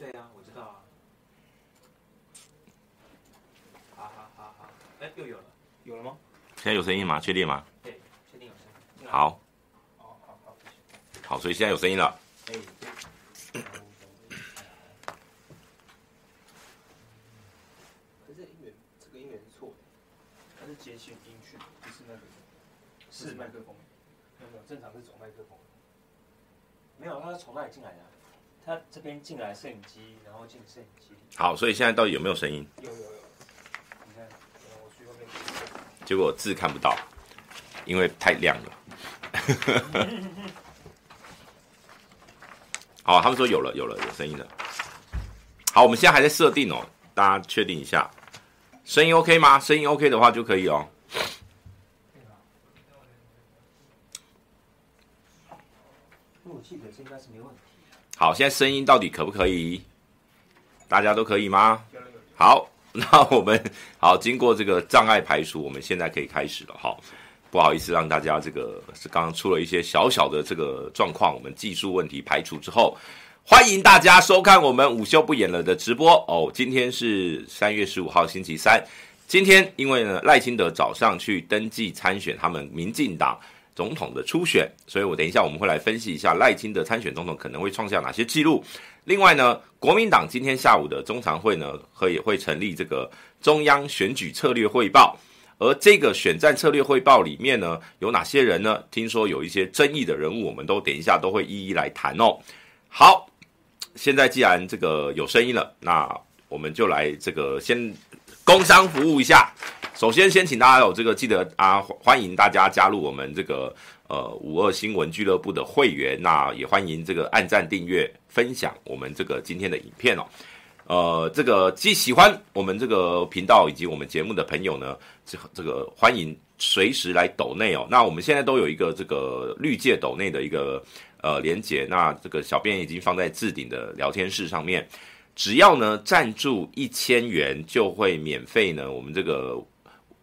对啊，我知道啊。好好好好，哎，又有了，有了吗？现在有声音吗？确定吗？对，确定有声音。好。哦，好好。好，所以现在有声音了。哎。可是音源，这个音源是错的，它是接讯音讯，不是那个，是麦克风。没有没有，正常是走麦克风。没有，它是从那里进来的？他这边进来摄影机，然后进摄影机。好，所以现在到底有没有声音？有有有。你看，我去后面。结果字看不到，因为太亮了。好，他们说有了，有了，有声音了。好，我们现在还在设定哦，大家确定一下，声音 OK 吗？声音 OK 的话就可以哦。我记得这应该是没问题。好，现在声音到底可不可以？大家都可以吗？好，那我们好，经过这个障碍排除，我们现在可以开始了。好，不好意思，让大家这个是刚刚出了一些小小的这个状况，我们技术问题排除之后，欢迎大家收看我们午休不演了的直播哦。今天是三月十五号星期三，今天因为呢赖清德早上去登记参选他们民进党。总统的初选，所以我等一下我们会来分析一下赖清德参选总统可能会创下哪些记录。另外呢，国民党今天下午的中常会呢，可也会成立这个中央选举策略汇报，而这个选战策略汇报里面呢，有哪些人呢？听说有一些争议的人物，我们都等一下都会一一来谈哦。好，现在既然这个有声音了，那我们就来这个先工商服务一下。首先，先请大家有这个记得啊，欢迎大家加入我们这个呃五二新闻俱乐部的会员。那也欢迎这个按赞、订阅、分享我们这个今天的影片哦。呃，这个既喜欢我们这个频道以及我们节目的朋友呢，这这个欢迎随时来抖内哦。那我们现在都有一个这个绿界抖内的一个呃连接，那这个小编已经放在置顶的聊天室上面。只要呢赞助一千元，就会免费呢，我们这个。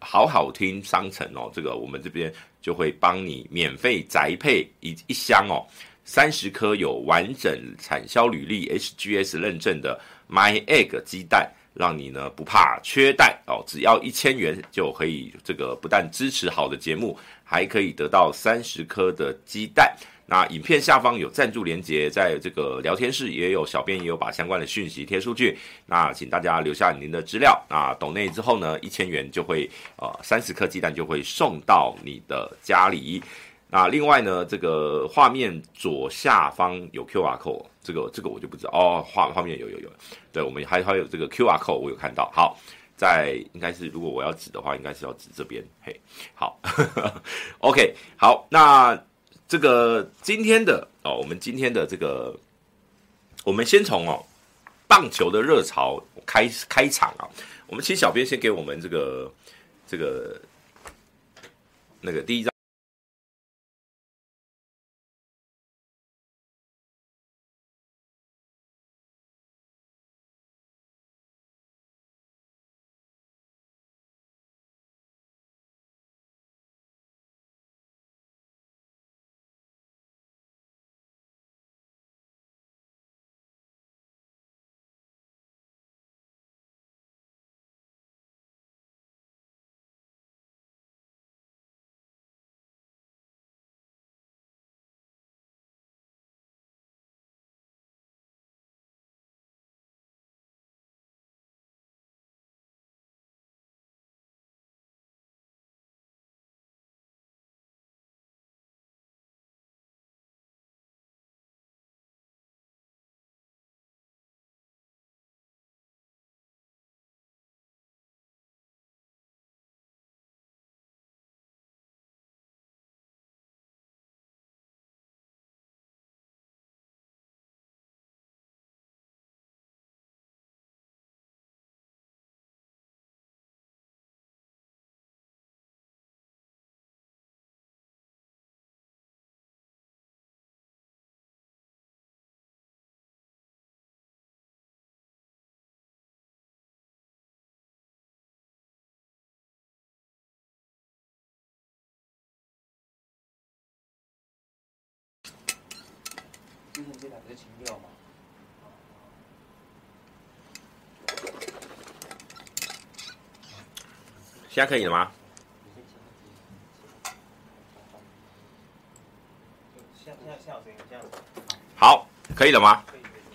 好好听商城哦，这个我们这边就会帮你免费宅配一一箱哦，三十颗有完整产销履历 HGS 认证的 My Egg 鸡蛋，让你呢不怕缺蛋哦，只要一千元就可以这个不但支持好的节目，还可以得到三十颗的鸡蛋。那影片下方有赞助连结，在这个聊天室也有，小编也有把相关的讯息贴出去。那请大家留下您的资料。那抖内之后呢，一千元就会呃三十颗鸡蛋就会送到你的家里。那另外呢，这个画面左下方有 QR code，这个这个我就不知道哦。画画面有有有，对我们还还有这个 QR code，我有看到。好，在应该是如果我要指的话，应该是要指这边。嘿，好，OK，好，那。这个今天的哦，我们今天的这个，我们先从哦棒球的热潮开开场啊。我们请小编先给我们这个这个那个第一张。之前这两个清掉吗？现在可以了吗？好，可以了吗？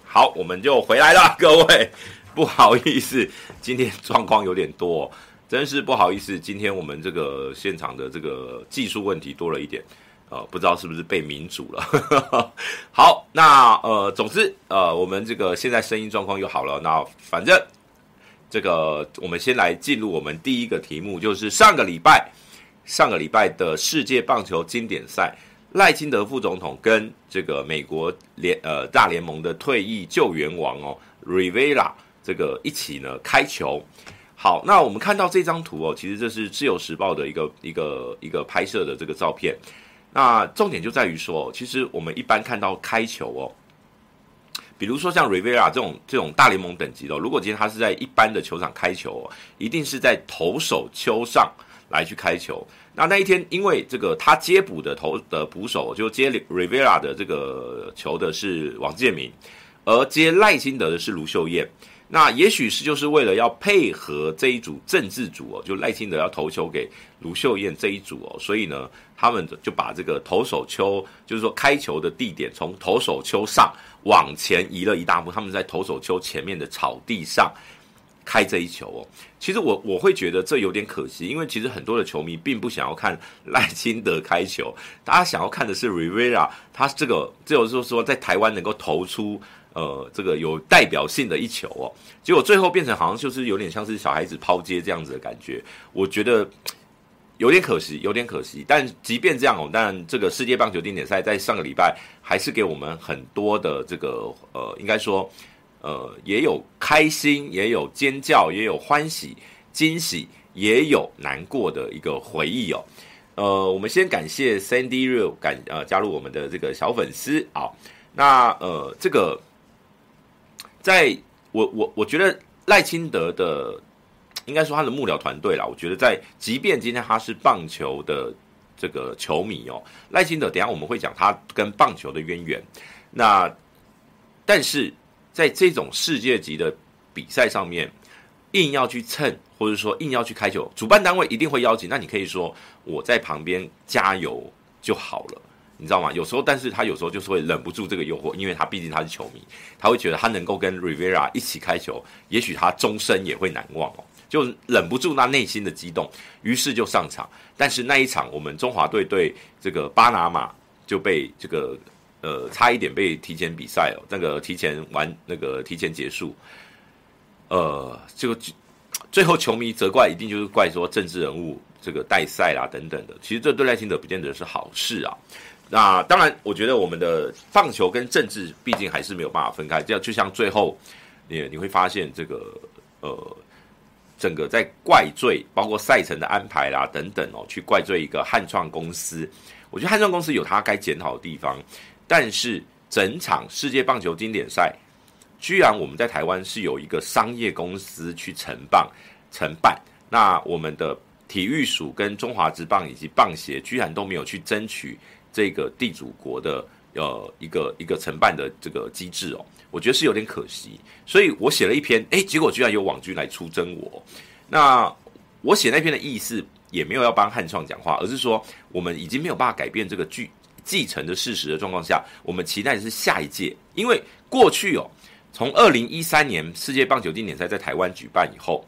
好，我们就回来了，各位，不好意思，今天状况有点多，真是不好意思，今天我们这个现场的这个技术问题多了一点。呃，不知道是不是被民主了。好，那呃，总之呃，我们这个现在声音状况又好了。那反正这个，我们先来进入我们第一个题目，就是上个礼拜上个礼拜的世界棒球经典赛，赖清德副总统跟这个美国联呃大联盟的退役救援王哦，Rivera 这个一起呢开球。好，那我们看到这张图哦，其实这是自由时报的一个一个一个拍摄的这个照片。那重点就在于说，其实我们一般看到开球哦，比如说像 Rivera 这种这种大联盟等级的，如果今天他是在一般的球场开球，一定是在投手丘上来去开球。那那一天，因为这个他接捕的投的捕手就接 Rivera 的这个球的是王建民，而接赖清德的是卢秀燕。那也许是就是为了要配合这一组政治组哦，就赖清德要投球给卢秀燕这一组哦，所以呢，他们就把这个投手丘，就是说开球的地点从投手丘上往前移了一大步，他们在投手丘前面的草地上开这一球哦。其实我我会觉得这有点可惜，因为其实很多的球迷并不想要看赖清德开球，大家想要看的是 Rivera，他这个就是说在台湾能够投出。呃，这个有代表性的一球哦，结果最后变成好像就是有点像是小孩子抛接这样子的感觉，我觉得有点可惜，有点可惜。但即便这样哦，但这个世界棒球经典赛在上个礼拜还是给我们很多的这个呃，应该说呃，也有开心，也有尖叫，也有欢喜、惊喜，也有难过的一个回忆哦。呃，我们先感谢 Sandy Real 感呃加入我们的这个小粉丝啊，那呃这个。在我我我觉得赖清德的，应该说他的幕僚团队啦，我觉得在即便今天他是棒球的这个球迷哦，赖清德，等下我们会讲他跟棒球的渊源。那但是在这种世界级的比赛上面，硬要去蹭，或者说硬要去开球，主办单位一定会邀请。那你可以说我在旁边加油就好了，你知道吗？有时候，但是他有时候就是会忍不住这个诱惑，因为他毕竟他是球迷，他会觉得他能够跟 Rivera 一起开球，也许他终身也会难忘哦，就忍不住那内心的激动，于是就上场。但是那一场我们中华队对这个巴拿马就被这个呃差一点被提前比赛哦，那个提前完那个提前结束。呃，这个最后球迷责怪，一定就是怪说政治人物这个带赛啦等等的。其实这对赖清德不见得是好事啊。那当然，我觉得我们的棒球跟政治毕竟还是没有办法分开。这样就像最后你你会发现，这个呃，整个在怪罪，包括赛程的安排啦等等哦，去怪罪一个汉创公司。我觉得汉创公司有它该检讨的地方，但是整场世界棒球经典赛。居然我们在台湾是有一个商业公司去承办承办，那我们的体育署跟中华职棒以及棒协居然都没有去争取这个地主国的呃一个一个承办的这个机制哦，我觉得是有点可惜，所以我写了一篇，诶，结果居然有网军来出征我。那我写那篇的意思也没有要帮汉创讲话，而是说我们已经没有办法改变这个继继承的事实的状况下，我们期待的是下一届，因为过去哦。从二零一三年世界棒球经典赛在台湾举办以后，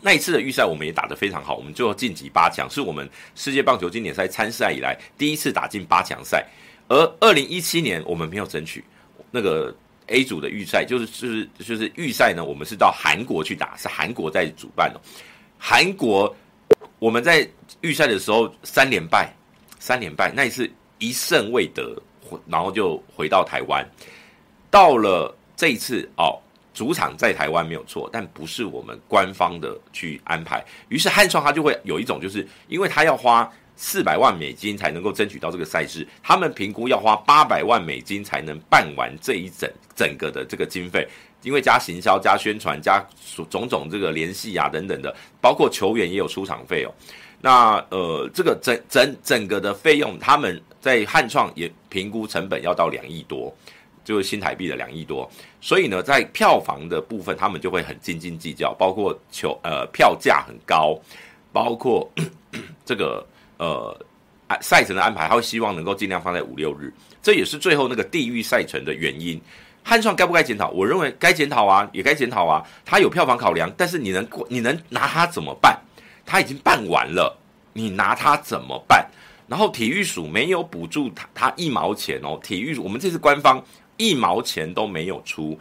那一次的预赛我们也打得非常好，我们最后晋级八强，是我们世界棒球经典赛参赛以来第一次打进八强赛。而二零一七年我们没有争取那个 A 组的预赛，就是就是就是预赛呢，我们是到韩国去打，是韩国在主办哦。韩国我们在预赛的时候三连败，三连败，那一次一胜未得，然后就回到台湾，到了。这一次哦，主场在台湾没有错，但不是我们官方的去安排。于是汉创他就会有一种，就是因为他要花四百万美金才能够争取到这个赛事，他们评估要花八百万美金才能办完这一整整个的这个经费，因为加行销、加宣传、加种种这个联系啊等等的，包括球员也有出场费哦。那呃，这个整整整个的费用，他们在汉创也评估成本要到两亿多。就是新台币的两亿多，所以呢，在票房的部分，他们就会很斤斤计较，包括球呃票价很高，包括 这个呃赛程的安排，他会希望能够尽量放在五六日，这也是最后那个地狱赛程的原因。汉创该不该检讨？我认为该检讨啊，也该检讨啊。他有票房考量，但是你能你能拿他怎么办？他已经办完了，你拿他怎么办？然后体育署没有补助他他一毛钱哦，体育署我们这次官方。一毛钱都没有出，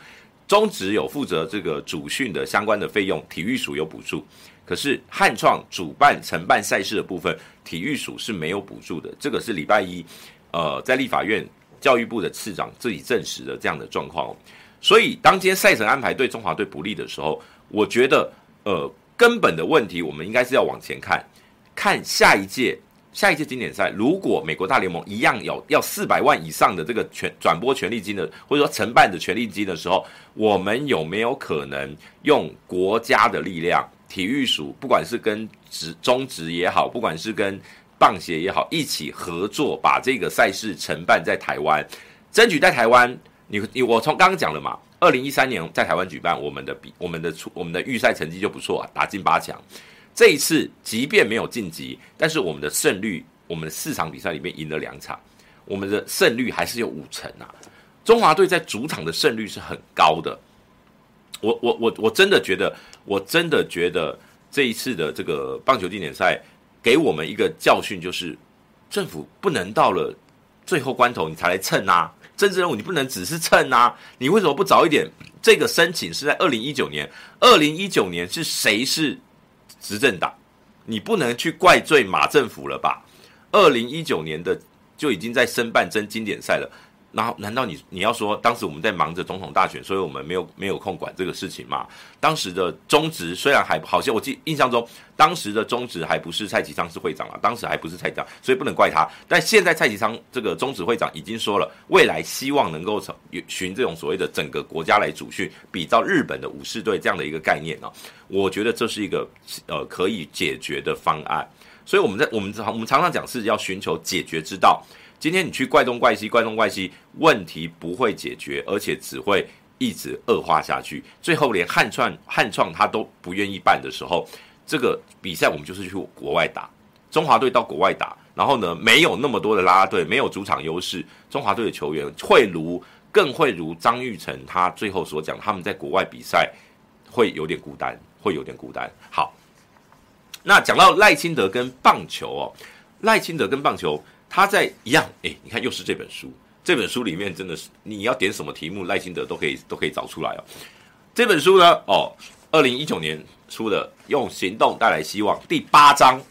中职有负责这个主训的相关的费用，体育署有补助。可是汉创主办承办赛事的部分，体育署是没有补助的。这个是礼拜一，呃，在立法院教育部的次长自己证实的这样的状况哦。所以，当今天赛程安排对中华队不利的时候，我觉得，呃，根本的问题我们应该是要往前看，看下一届。下一届经典赛，如果美国大联盟一样有要四百万以上的这个权转播权利金的，或者说承办的权利金的时候，我们有没有可能用国家的力量，体育署不管是跟职中职也好，不管是跟棒协也好，一起合作，把这个赛事承办在台湾，争取在台湾。你你我从刚刚讲了嘛，二零一三年在台湾举办，我们的比我们的出我们的预赛成绩就不错啊，打进八强。这一次，即便没有晋级，但是我们的胜率，我们的四场比赛里面赢了两场，我们的胜率还是有五成啊！中华队在主场的胜率是很高的。我我我我真的觉得，我真的觉得这一次的这个棒球经典赛给我们一个教训，就是政府不能到了最后关头你才来蹭啊！政治任务你不能只是蹭啊！你为什么不早一点？这个申请是在二零一九年，二零一九年是谁是？执政党，你不能去怪罪马政府了吧？二零一九年的就已经在申办真经典赛了。然后，难道你你要说当时我们在忙着总统大选，所以我们没有没有空管这个事情吗？当时的中职虽然还好像我记印象中，当时的中职还不是蔡其昌是会长啊，当时还不是蔡其昌，所以不能怪他。但现在蔡其昌这个中职会长已经说了，未来希望能够寻这种所谓的整个国家来主训，比照日本的武士队这样的一个概念啊，我觉得这是一个呃可以解决的方案。所以我们在我们常我们常常讲是要寻求解决之道。今天你去怪东怪西，怪东怪西，问题不会解决，而且只会一直恶化下去，最后连汉创汉创他都不愿意办的时候，这个比赛我们就是去国外打，中华队到国外打，然后呢，没有那么多的啦啦队，没有主场优势，中华队的球员会如更会如张玉成他最后所讲，他们在国外比赛会有点孤单，会有点孤单。好，那讲到赖清德跟棒球哦，赖清德跟棒球他在一样，哎，你看又是这本书。这本书里面真的是你要点什么题目，赖清德都可以都可以找出来哦。这本书呢，哦，二零一九年出的《用行动带来希望》第八章，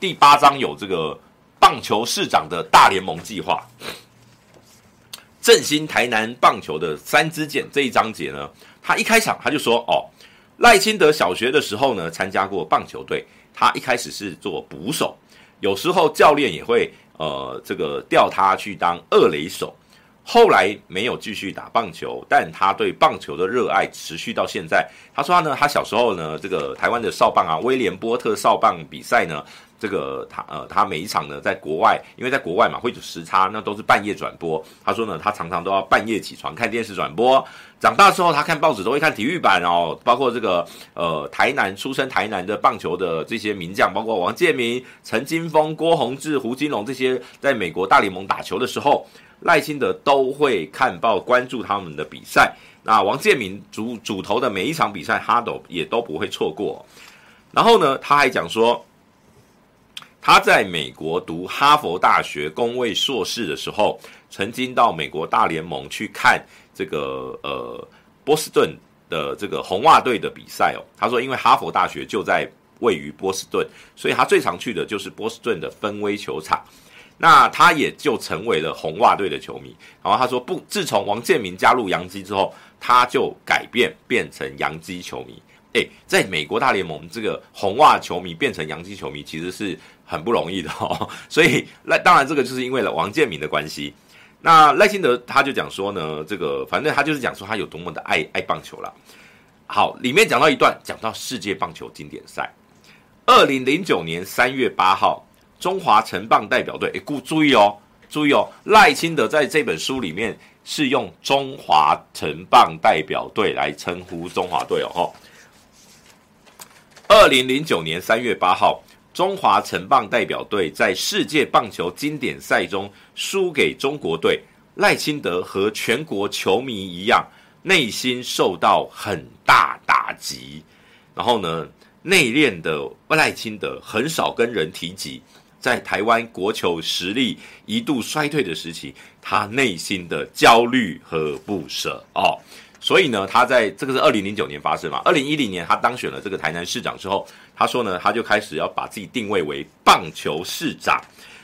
第八章有这个棒球市长的大联盟计划，振兴台南棒球的三支箭这一章节呢，他一开场他就说哦，赖清德小学的时候呢参加过棒球队，他一开始是做捕手，有时候教练也会呃这个调他去当二垒手。后来没有继续打棒球，但他对棒球的热爱持续到现在。他说他呢，他小时候呢，这个台湾的少棒啊，威廉波特少棒比赛呢，这个他呃，他每一场呢，在国外，因为在国外嘛，会有时差，那都是半夜转播。他说呢，他常常都要半夜起床看电视转播。长大之后，他看报纸都会看体育版哦，包括这个呃，台南出生台南的棒球的这些名将，包括王建民、陈金锋、郭泓志、胡金龙这些，在美国大联盟打球的时候。赖清德都会看报，关注他们的比赛。那王建民主主投的每一场比赛，哈斗也都不会错过。然后呢，他还讲说，他在美国读哈佛大学公卫硕士的时候，曾经到美国大联盟去看这个呃波士顿的这个红袜队的比赛哦。他说，因为哈佛大学就在位于波士顿，所以他最常去的就是波士顿的芬威球场。那他也就成为了红袜队的球迷。然后他说，不，自从王建民加入洋基之后，他就改变变成洋基球迷。诶，在美国大联盟，这个红袜球迷变成洋基球迷，其实是很不容易的哦。所以那当然这个就是因为了王建民的关系。那赖清德他就讲说呢，这个反正他就是讲说他有多么的爱爱棒球了。好，里面讲到一段，讲到世界棒球经典赛，二零零九年三月八号。中华城棒代表队，哎，故注意哦，注意哦，赖清德在这本书里面是用中华城棒代表队来称呼中华队哦。二零零九年三月八号，中华城棒代表队在世界棒球经典赛中输给中国队，赖清德和全国球迷一样，内心受到很大打击。然后呢，内敛的赖清德很少跟人提及。在台湾国球实力一度衰退的时期，他内心的焦虑和不舍哦，所以呢，他在这个是二零零九年发生嘛，二零一零年他当选了这个台南市长之后，他说呢，他就开始要把自己定位为棒球市长，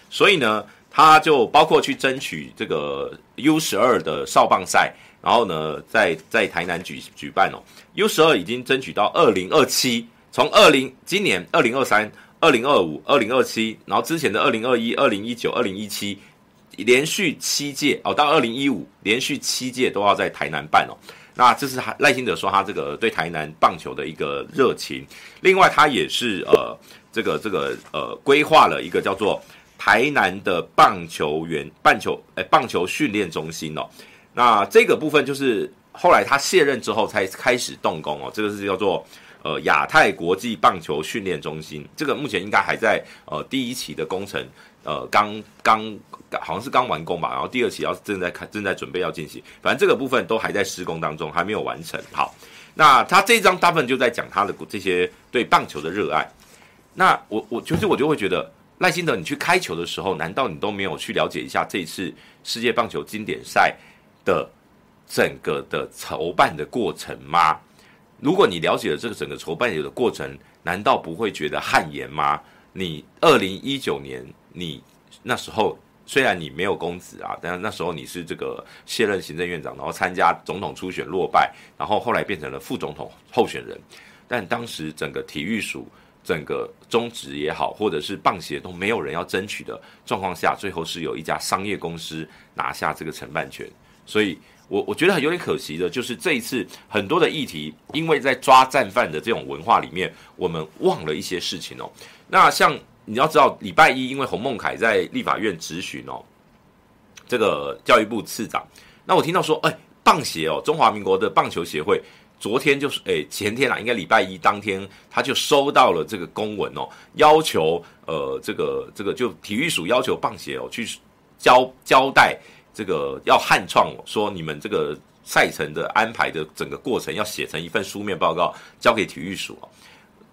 所以呢，他就包括去争取这个 U 十二的少棒赛，然后呢，在在台南举举办哦，U 十二已经争取到二零二七，从二零今年二零二三。二零二五、二零二七，然后之前的二零二一、二零一九、二零一七，连续七届哦，到二零一五，连续七届都要在台南办哦。那这是赖清德说他这个对台南棒球的一个热情。另外，他也是呃，这个这个呃，规划了一个叫做台南的棒球员棒球诶棒球训练中心哦。那这个部分就是后来他卸任之后才开始动工哦。这个是叫做。呃，亚太国际棒球训练中心，这个目前应该还在呃第一期的工程，呃，刚刚好像是刚完工吧，然后第二期要正在开，正在准备要进行，反正这个部分都还在施工当中，还没有完成。好，那他这张大部分就在讲他的这些对棒球的热爱。那我我其实我就会觉得赖清德，你去开球的时候，难道你都没有去了解一下这一次世界棒球经典赛的整个的筹办的过程吗？如果你了解了这个整个筹办的过程，难道不会觉得汗颜吗？你二零一九年，你那时候虽然你没有公职啊，但是那时候你是这个卸任行政院长，然后参加总统初选落败，然后后来变成了副总统候选人。但当时整个体育署、整个中职也好，或者是棒协都没有人要争取的状况下，最后是有一家商业公司拿下这个承办权，所以。我我觉得很有点可惜的，就是这一次很多的议题，因为在抓战犯的这种文化里面，我们忘了一些事情哦。那像你要知道，礼拜一因为洪孟凯在立法院质询哦，这个教育部次长，那我听到说，哎，棒协哦，中华民国的棒球协会。昨天就是诶，前天啦，应该礼拜一当天，他就收到了这个公文哦，要求呃，这个这个就体育署要求棒协哦去交交代这个要汉创说你们这个赛程的安排的整个过程要写成一份书面报告交给体育署哦。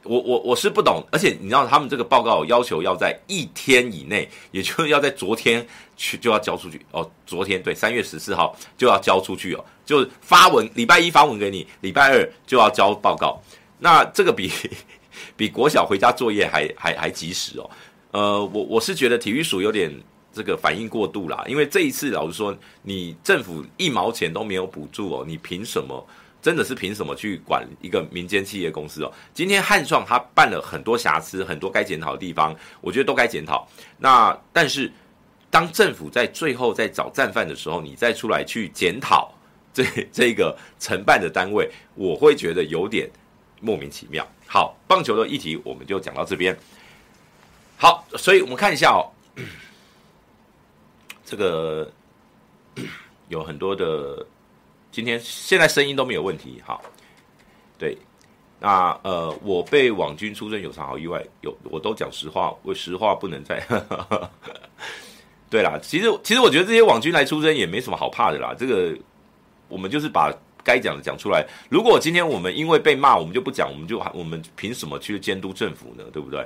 我我我是不懂，而且你知道他们这个报告要求要在一天以内，也就是要在昨天去就要交出去哦。昨天对，三月十四号就要交出去哦，就发文，礼拜一发文给你，礼拜二就要交报告。那这个比 比国小回家作业还还还及时哦。呃，我我是觉得体育署有点这个反应过度啦，因为这一次老实说，你政府一毛钱都没有补助哦，你凭什么？真的是凭什么去管一个民间企业公司哦？今天汉创他办了很多瑕疵，很多该检讨的地方，我觉得都该检讨。那但是当政府在最后在找战犯的时候，你再出来去检讨 这这个承办的单位，我会觉得有点莫名其妙。好，棒球的议题我们就讲到这边。好，所以我们看一下哦，这个有很多的。今天现在声音都没有问题，好，对，那呃，我被网军出征有啥好意外？有，我都讲实话，我实话不能再。对啦，其实其实我觉得这些网军来出征也没什么好怕的啦，这个我们就是把该讲的讲出来。如果今天我们因为被骂，我们就不讲，我们就我们凭什么去监督政府呢？对不对？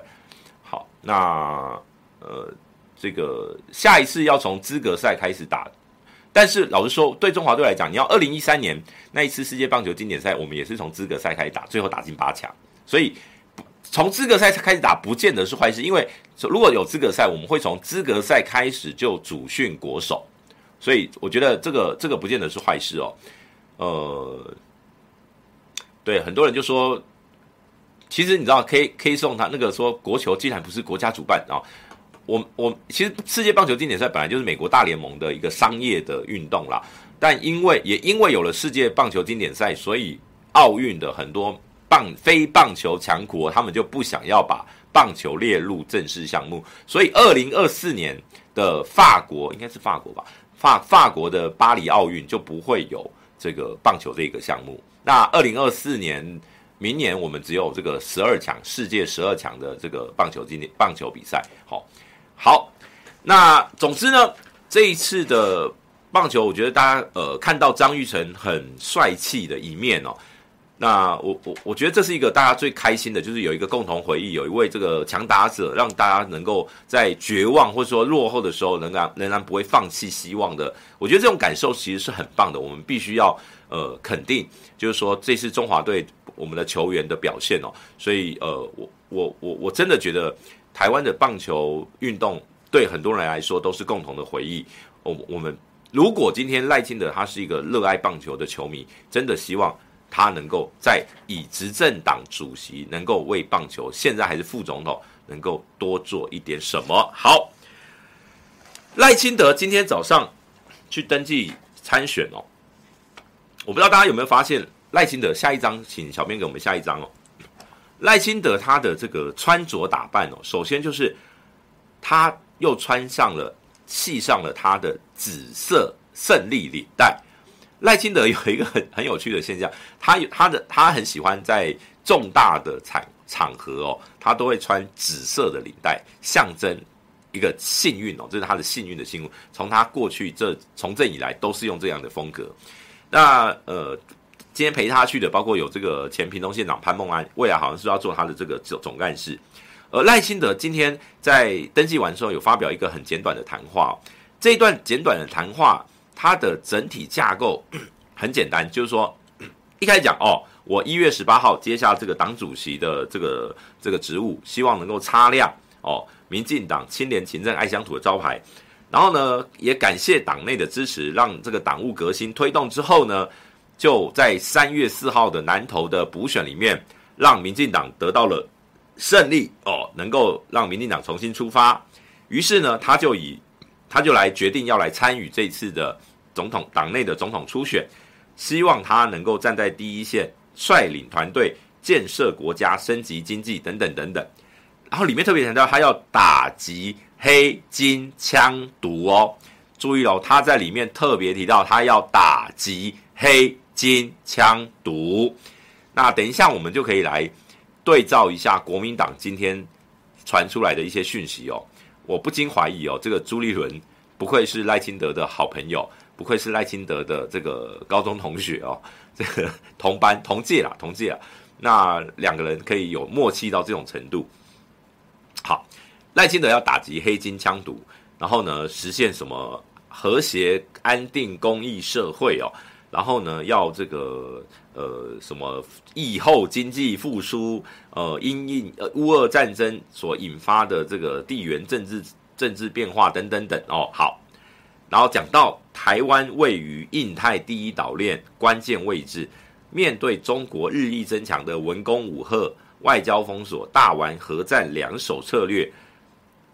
好，那呃，这个下一次要从资格赛开始打。但是老实说，对中华队来讲，你要二零一三年那一次世界棒球经典赛，我们也是从资格赛开始打，最后打进八强。所以从资格赛开始打，不见得是坏事，因为如果有资格赛，我们会从资格赛开始就主训国手。所以我觉得这个这个不见得是坏事哦。呃，对，很多人就说，其实你知道，K K 送他那个说国球既然不是国家主办啊。我我其实世界棒球经典赛本来就是美国大联盟的一个商业的运动啦，但因为也因为有了世界棒球经典赛，所以奥运的很多棒非棒球强国他们就不想要把棒球列入正式项目，所以二零二四年的法国应该是法国吧，法法国的巴黎奥运就不会有这个棒球这个项目。那二零二四年明年我们只有这个十二强世界十二强的这个棒球经典棒球比赛，好。好，那总之呢，这一次的棒球，我觉得大家呃看到张玉成很帅气的一面哦。那我我我觉得这是一个大家最开心的，就是有一个共同回忆，有一位这个强打者，让大家能够在绝望或者说落后的时候，仍然仍然不会放弃希望的。我觉得这种感受其实是很棒的，我们必须要呃肯定，就是说这次中华队我们的球员的表现哦。所以呃，我我我我真的觉得。台湾的棒球运动对很多人来说都是共同的回忆。我我们如果今天赖清德他是一个热爱棒球的球迷，真的希望他能够在以执政党主席能够为棒球，现在还是副总统，能够多做一点什么。好，赖清德今天早上去登记参选哦。我不知道大家有没有发现，赖清德下一张，请小编给我们下一张哦。赖清德他的这个穿着打扮哦，首先就是他又穿上了、系上了他的紫色胜利领带。赖清德有一个很很有趣的现象，他有他的他很喜欢在重大的场场合哦，他都会穿紫色的领带，象征一个幸运哦，这是他的幸运的幸运。从他过去这从政以来，都是用这样的风格。那呃。今天陪他去的，包括有这个前屏东县长潘孟安，未来好像是要做他的这个总总干事。而赖清德今天在登记完之后，有发表一个很简短的谈话。这一段简短的谈话，它的整体架构很简单，就是说一开始讲哦，我一月十八号接下这个党主席的这个这个职务，希望能够擦亮哦，民进党清廉勤政爱乡土的招牌。然后呢，也感谢党内的支持，让这个党务革新推动之后呢。就在三月四号的南投的补选里面，让民进党得到了胜利哦，能够让民进党重新出发。于是呢，他就以他就来决定要来参与这次的总统党内的总统初选，希望他能够站在第一线，率领团队建设国家、升级经济等等等等。然后里面特别强调，他要打击黑金枪毒哦，注意哦，他在里面特别提到他要打击。黑金枪毒。那等一下我们就可以来对照一下国民党今天传出来的一些讯息哦。我不禁怀疑哦，这个朱立伦不愧是赖清德的好朋友，不愧是赖清德的这个高中同学哦，这个同班同届啦，同届啦。那两个人可以有默契到这种程度。好，赖清德要打击黑金枪毒，然后呢，实现什么和谐安定公益社会哦，然后呢，要这个呃什么疫后经济复苏，呃因应呃乌俄战争所引发的这个地缘政治政治变化等等等哦，好，然后讲到台湾位于印太第一岛链关键位置。面对中国日益增强的文攻武吓、外交封锁、大玩核战两手策略，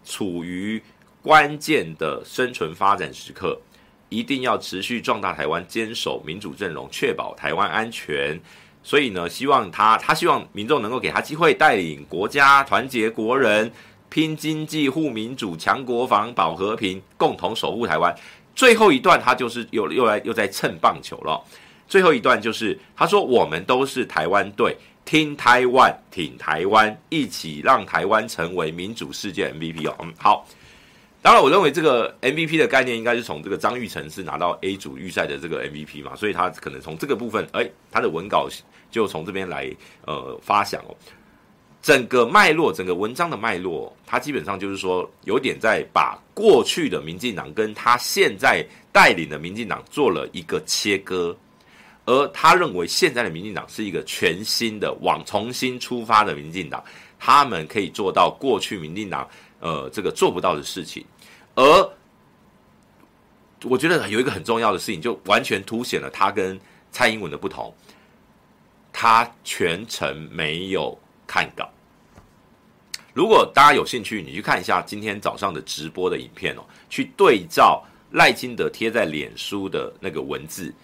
处于关键的生存发展时刻，一定要持续壮大台湾，坚守民主阵容，确保台湾安全。所以呢，希望他他希望民众能够给他机会，带领国家团结国人，拼经济、护民主、强国防、保和平，共同守护台湾。最后一段，他就是又又来又在蹭棒球了。最后一段就是他说：“我们都是台湾队，听台湾，挺台湾，一起让台湾成为民主世界 MVP 哦。”嗯，好。当然，我认为这个 MVP 的概念应该是从这个张玉成是拿到 A 组预赛的这个 MVP 嘛，所以他可能从这个部分，哎，他的文稿就从这边来呃发想哦。整个脉络，整个文章的脉络，他基本上就是说，有点在把过去的民进党跟他现在带领的民进党做了一个切割。而他认为现在的民进党是一个全新的、往重新出发的民进党，他们可以做到过去民进党呃这个做不到的事情。而我觉得有一个很重要的事情，就完全凸显了他跟蔡英文的不同。他全程没有看稿。如果大家有兴趣，你去看一下今天早上的直播的影片哦，去对照赖清德贴在脸书的那个文字。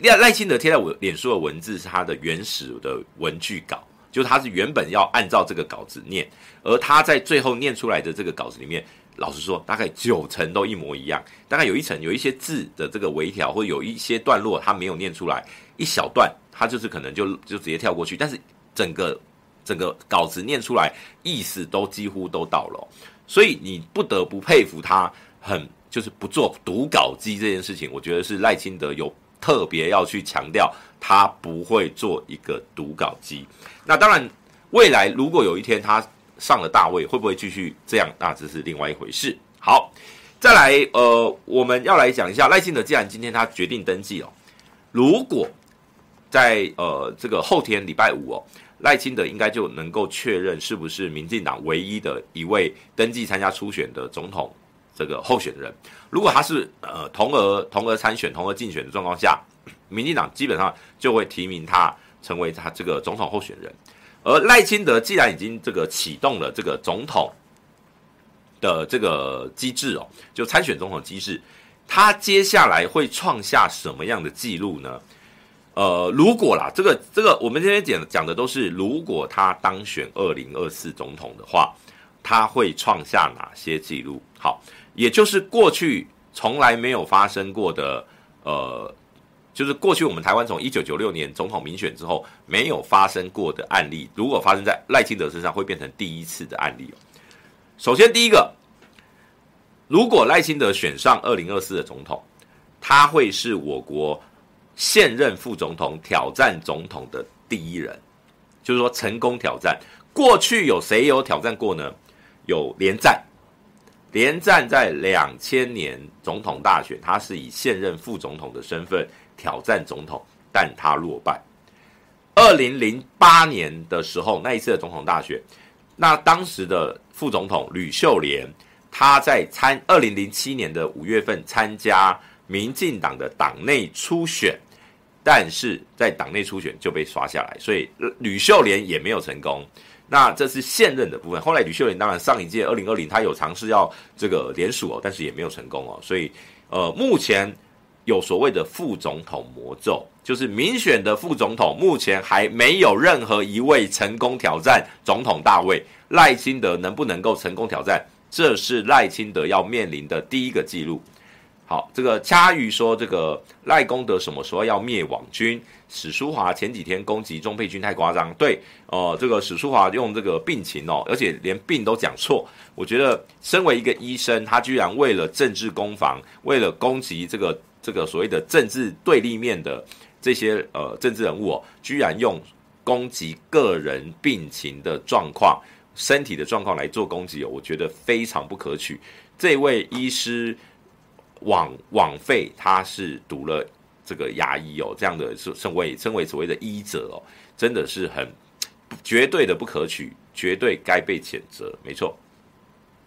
赖赖清德贴在我脸书的文字是他的原始的文句稿，就他是原本要按照这个稿子念，而他在最后念出来的这个稿子里面，老实说，大概九成都一模一样，大概有一层有一些字的这个微调，或者有一些段落他没有念出来，一小段他就是可能就就直接跳过去，但是整个整个稿子念出来意思都几乎都到了，所以你不得不佩服他，很就是不做读稿机这件事情，我觉得是赖清德有。特别要去强调，他不会做一个读稿机。那当然，未来如果有一天他上了大位，会不会继续这样？那这是另外一回事。好，再来，呃，我们要来讲一下赖清德。既然今天他决定登记哦，如果在呃这个后天礼拜五哦，赖清德应该就能够确认是不是民进党唯一的一位登记参加初选的总统。这个候选人，如果他是呃同额同额参选、同额竞选的状况下，民进党基本上就会提名他成为他这个总统候选人。而赖清德既然已经这个启动了这个总统的这个机制哦，就参选总统机制，他接下来会创下什么样的记录呢？呃，如果啦，这个这个我们今天讲讲的都是如果他当选二零二四总统的话，他会创下哪些记录？好。也就是过去从来没有发生过的，呃，就是过去我们台湾从一九九六年总统民选之后没有发生过的案例，如果发生在赖清德身上，会变成第一次的案例。首先，第一个，如果赖清德选上二零二四的总统，他会是我国现任副总统挑战总统的第一人，就是说成功挑战。过去有谁有挑战过呢？有连战。连战在两千年总统大选，他是以现任副总统的身份挑战总统，但他落败。二零零八年的时候，那一次的总统大选，那当时的副总统吕秀莲，他在参二零零七年的五月份参加民进党的党内初选，但是在党内初选就被刷下来，所以吕秀莲也没有成功。那这是现任的部分。后来吕秀莲当然上一届二零二零，他有尝试要这个连署哦，但是也没有成功哦。所以，呃，目前有所谓的副总统魔咒，就是民选的副总统，目前还没有任何一位成功挑战总统大位。赖清德能不能够成功挑战？这是赖清德要面临的第一个记录。好，这个掐语说这个赖功德什么时候要灭网军？史书华前几天攻击钟佩君太夸张。对，哦、呃，这个史书华用这个病情哦，而且连病都讲错。我觉得身为一个医生，他居然为了政治攻防，为了攻击这个这个所谓的政治对立面的这些呃政治人物哦，居然用攻击个人病情的状况、身体的状况来做攻击哦，我觉得非常不可取。这位医师。枉枉费，他是读了这个牙医哦，这样的是身为称为所谓的医者哦，真的是很绝对的不可取，绝对该被谴责，没错。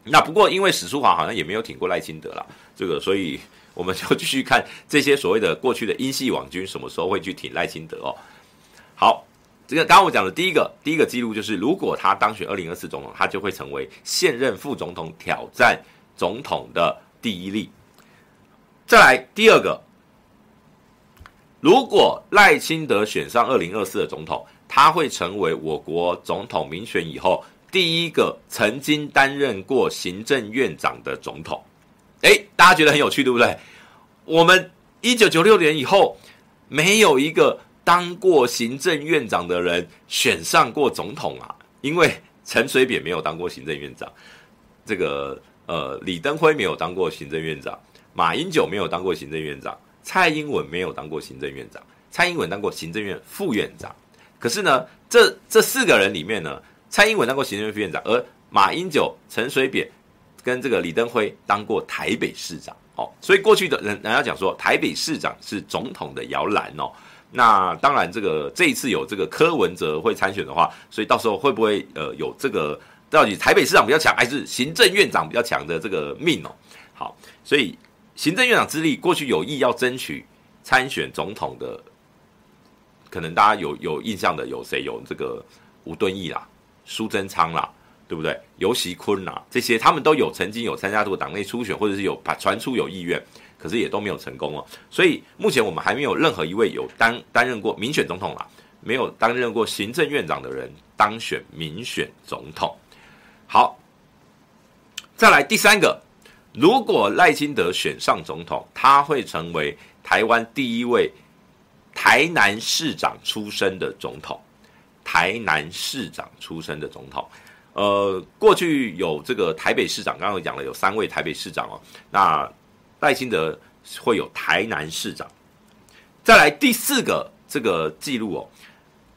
那不过因为史书华好像也没有挺过赖清德啦，这个所以我们就继续看这些所谓的过去的英系网军什么时候会去挺赖清德哦。好，这个刚刚我讲的第一个第一个记录就是，如果他当选二零二四总统，他就会成为现任副总统挑战总统的第一例。再来第二个，如果赖清德选上二零二四的总统，他会成为我国总统民选以后第一个曾经担任过行政院长的总统。诶，大家觉得很有趣，对不对？我们一九九六年以后没有一个当过行政院长的人选上过总统啊，因为陈水扁没有当过行政院长，这个呃李登辉没有当过行政院长。马英九没有当过行政院长，蔡英文没有当过行政院长，蔡英文当过行政院副院长。可是呢，这这四个人里面呢，蔡英文当过行政院副院长，而马英九、陈水扁跟这个李登辉当过台北市长。哦，所以过去的人人家讲说，台北市长是总统的摇篮哦。那当然，这个这一次有这个柯文哲会参选的话，所以到时候会不会呃有这个到底台北市长比较强，还是行政院长比较强的这个命哦？好，所以。行政院长之力，过去有意要争取参选总统的，可能大家有有印象的有谁？有这个吴敦义啦、苏贞昌啦，对不对？尤锡堃啦，这些他们都有曾经有参加过党内初选，或者是有传出有意愿，可是也都没有成功哦。所以目前我们还没有任何一位有担担任过民选总统啦，没有担任过行政院长的人当选民选总统。好，再来第三个。如果赖清德选上总统，他会成为台湾第一位台南市长出身的总统。台南市长出身的总统，呃，过去有这个台北市长，刚刚讲了有三位台北市长哦。那赖清德会有台南市长。再来第四个这个记录哦，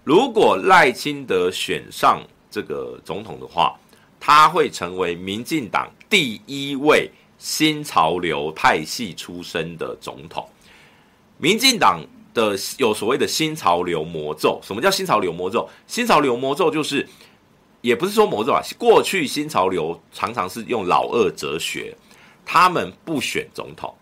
如果赖清德选上这个总统的话，他会成为民进党第一位。新潮流派系出身的总统，民进党的有所谓的新潮流魔咒。什么叫新潮流魔咒？新潮流魔咒就是，也不是说魔咒啊。过去新潮流常常是用老二哲学，他们不选总统，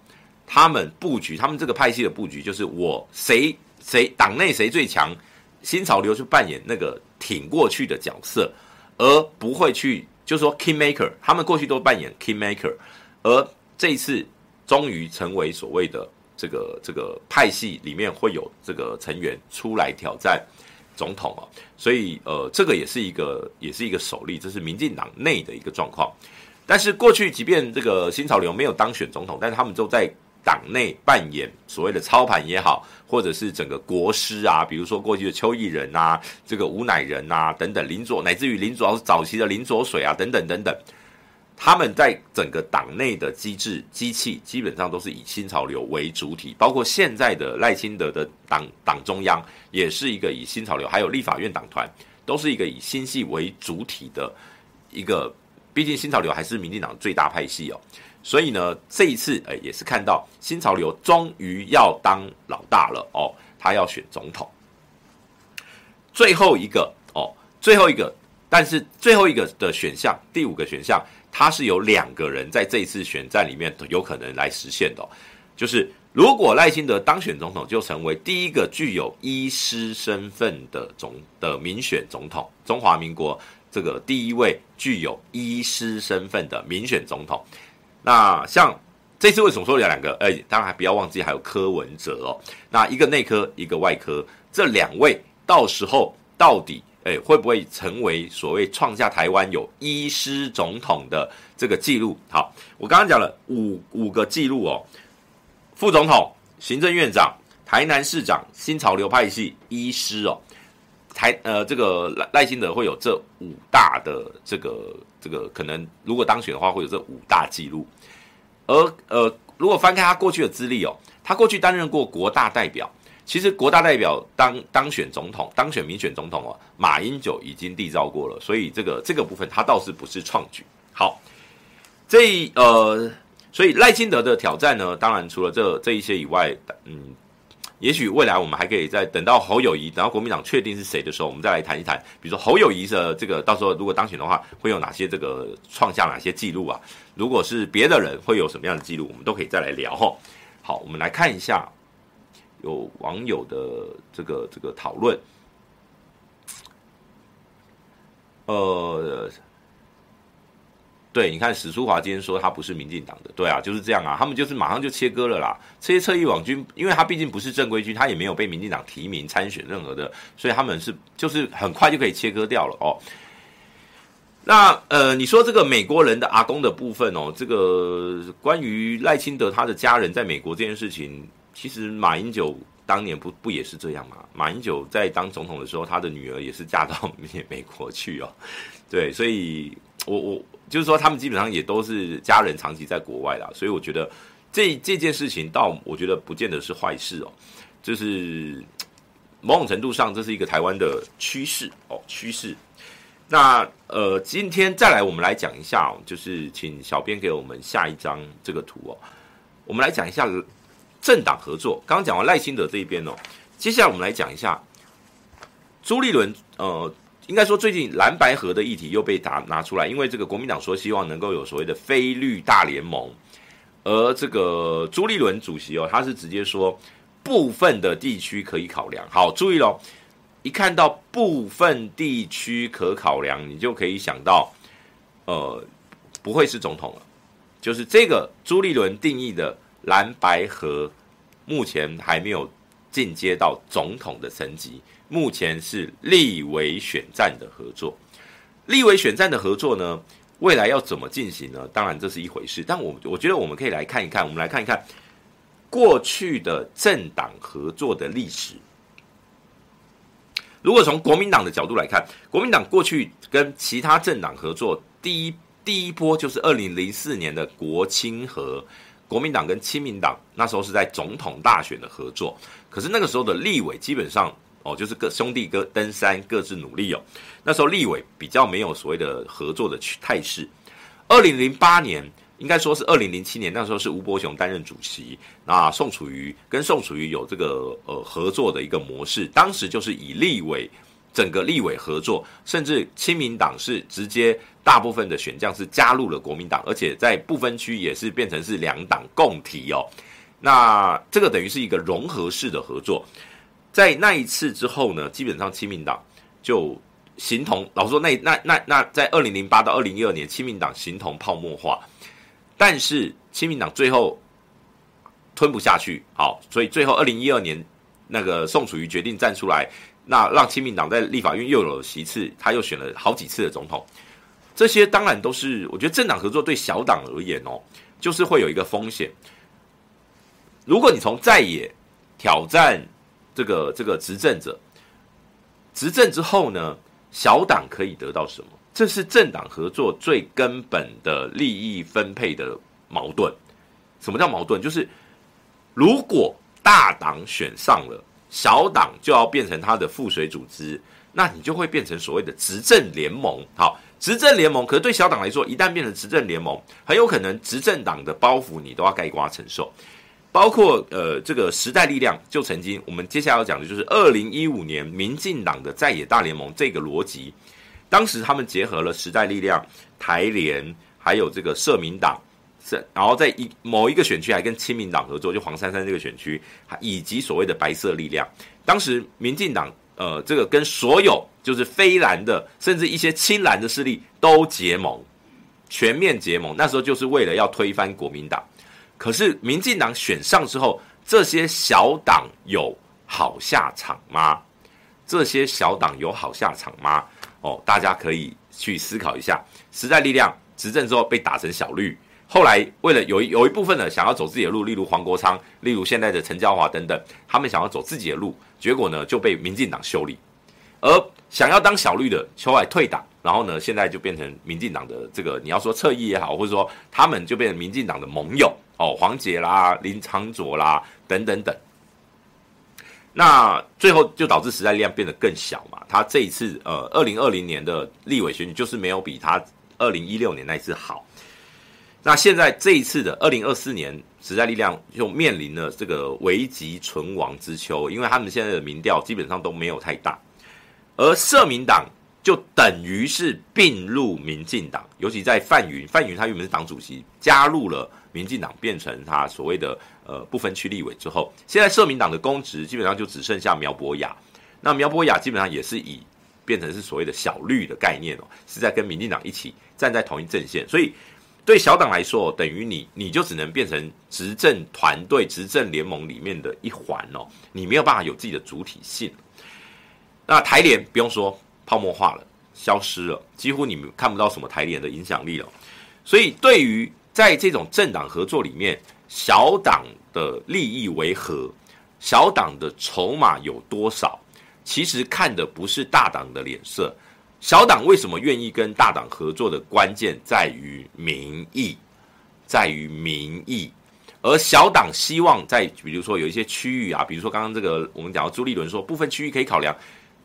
他们布局，他们这个派系的布局就是我谁谁党内谁最强，新潮流去扮演那个挺过去的角色，而不会去就说 king maker，他们过去都扮演 king maker。而这一次终于成为所谓的这个这个派系里面会有这个成员出来挑战总统啊，所以呃，这个也是一个也是一个首例，这是民进党内的一个状况。但是过去即便这个新潮流没有当选总统，但是他们都在党内扮演所谓的操盘也好，或者是整个国师啊，比如说过去的邱毅仁啊，这个吴乃仁啊等等，林左乃至于林左早期的林左水啊等等等等。他们在整个党内的机制机器，基本上都是以新潮流为主体，包括现在的赖清德的党党中央，也是一个以新潮流，还有立法院党团，都是一个以新系为主体的一个。毕竟新潮流还是民进党最大派系哦，所以呢，这一次诶也是看到新潮流终于要当老大了哦，他要选总统。最后一个哦，最后一个，但是最后一个的选项，第五个选项。他是有两个人在这一次选战里面有可能来实现的，就是如果赖清德当选总统，就成为第一个具有医师身份的总的民选总统，中华民国这个第一位具有医师身份的民选总统。那像这次为什么说有两个？哎，当然还不要忘记还有柯文哲哦。那一个内科，一个外科，这两位到时候到底？哎，会不会成为所谓创下台湾有医师总统的这个记录？好，我刚刚讲了五五个记录哦，副总统、行政院长、台南市长、新潮流派系医师哦，台呃这个赖赖清德会有这五大的这个这个可能，如果当选的话会有这五大记录。而呃，如果翻开他过去的资历哦，他过去担任过国大代表。其实国大代表当当选总统，当选民选总统哦，马英九已经缔造过了，所以这个这个部分他倒是不是创举。好，这呃，所以赖清德的挑战呢，当然除了这这一些以外，嗯，也许未来我们还可以再等到侯友宜，等到国民党确定是谁的时候，我们再来谈一谈，比如说侯友宜的这个到时候如果当选的话，会有哪些这个创下哪些记录啊？如果是别的人会有什么样的记录，我们都可以再来聊哈。好，我们来看一下。有网友的这个这个讨论，呃，对，你看史书华今天说他不是民进党的，对啊，就是这样啊，他们就是马上就切割了啦。这些侧翼网军，因为他毕竟不是正规军，他也没有被民进党提名参选任何的，所以他们是就是很快就可以切割掉了哦。那呃，你说这个美国人的阿公的部分哦，这个关于赖清德他的家人在美国这件事情。其实马英九当年不不也是这样吗？马英九在当总统的时候，他的女儿也是嫁到美 美国去哦。对，所以我我就是说，他们基本上也都是家人长期在国外啦。所以我觉得这这件事情，倒我觉得不见得是坏事哦。就是某种程度上，这是一个台湾的趋势哦，趋势。那呃，今天再来我们来讲一下哦，就是请小编给我们下一张这个图哦，我们来讲一下。政党合作，刚刚讲完赖清德这一边哦，接下来我们来讲一下朱立伦。呃，应该说最近蓝白合的议题又被拿拿出来，因为这个国民党说希望能够有所谓的非绿大联盟，而这个朱立伦主席哦，他是直接说部分的地区可以考量。好，注意喽，一看到部分地区可考量，你就可以想到，呃，不会是总统了，就是这个朱立伦定义的。蓝白河目前还没有进阶到总统的层级，目前是立委选战的合作。立委选战的合作呢，未来要怎么进行呢？当然这是一回事，但我我觉得我们可以来看一看，我们来看一看过去的政党合作的历史。如果从国民党的角度来看，国民党过去跟其他政党合作，第一第一波就是二零零四年的国亲合。国民党跟亲民党那时候是在总统大选的合作，可是那个时候的立委基本上哦，就是各兄弟哥登山各自努力哦。那时候立委比较没有所谓的合作的态势。二零零八年应该说是二零零七年，那时候是吴伯雄担任主席，那宋楚瑜跟宋楚瑜有这个呃合作的一个模式，当时就是以立委整个立委合作，甚至亲民党是直接。大部分的选将是加入了国民党，而且在不分区也是变成是两党共提哦。那这个等于是一个融合式的合作。在那一次之后呢，基本上亲民党就形同老实说那，那那那在二零零八到二零一二年，亲民党形同泡沫化。但是亲民党最后吞不下去，好，所以最后二零一二年那个宋楚瑜决定站出来，那让亲民党在立法院又有了席次，他又选了好几次的总统。这些当然都是，我觉得政党合作对小党而言哦，就是会有一个风险。如果你从在野挑战这个这个执政者，执政之后呢，小党可以得到什么？这是政党合作最根本的利益分配的矛盾。什么叫矛盾？就是如果大党选上了，小党就要变成他的附水组织，那你就会变成所谓的执政联盟。好。执政联盟，可是对小党来说，一旦变成执政联盟，很有可能执政党的包袱你都要概括承受。包括呃，这个时代力量就曾经，我们接下来要讲的就是二零一五年民进党的在野大联盟这个逻辑。当时他们结合了时代力量、台联，还有这个社民党，是然后在一某一个选区还跟亲民党合作，就黄珊珊这个选区，以及所谓的白色力量。当时民进党。呃，这个跟所有就是非蓝的，甚至一些亲蓝的势力都结盟，全面结盟。那时候就是为了要推翻国民党。可是民进党选上之后，这些小党有好下场吗？这些小党有好下场吗？哦，大家可以去思考一下。时代力量执政之后被打成小绿，后来为了有有一部分呢想要走自己的路，例如黄国昌，例如现在的陈椒华等等，他们想要走自己的路，结果呢就被民进党修理，而想要当小绿的，后来退党，然后呢现在就变成民进党的这个你要说侧翼也好，或者说他们就变成民进党的盟友哦，黄杰啦、林昶佐啦等等等。那最后就导致时代力量变得更小嘛。他这一次呃，二零二零年的立委选举就是没有比他二零一六年那一次好。那现在这一次的二零二四年，时代力量就面临了这个危急存亡之秋，因为他们现在的民调基本上都没有太大，而社民党就等于是并入民进党，尤其在范云，范云他原本是党主席，加入了民进党，变成他所谓的。呃，不分区立委之后，现在社民党的公职基本上就只剩下苗博雅。那苗博雅基本上也是以变成是所谓的小绿的概念哦，是在跟民进党一起站在同一阵线。所以对小党来说，等于你你就只能变成执政团队、执政联盟里面的一环哦，你没有办法有自己的主体性。那台联不用说，泡沫化了，消失了，几乎你们看不到什么台联的影响力了。所以对于在这种政党合作里面，小党的利益为何？小党的筹码有多少？其实看的不是大党的脸色。小党为什么愿意跟大党合作的关键在于民意，在于民意。而小党希望在比如说有一些区域啊，比如说刚刚这个我们讲到朱立伦说部分区域可以考量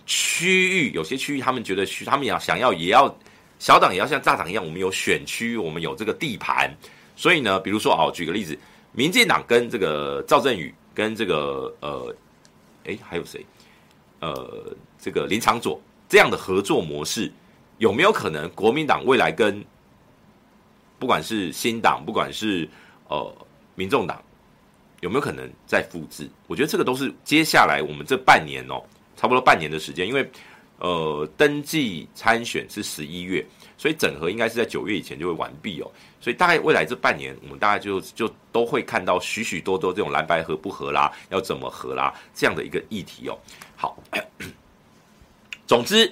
区域，有些区域他们觉得区他们要想要也要小党也要像大党一样，我们有选区，我们有这个地盘。所以呢，比如说哦，举个例子。民进党跟这个赵振宇跟这个呃，哎，还有谁？呃，这个林长佐这样的合作模式，有没有可能国民党未来跟不管是新党，不管是呃民众党，有没有可能再复制？我觉得这个都是接下来我们这半年哦，差不多半年的时间，因为呃登记参选是十一月，所以整合应该是在九月以前就会完毕哦。所以大概未来这半年，我们大概就就都会看到许许多多这种蓝白合不合啦，要怎么合啦这样的一个议题哦。好，总之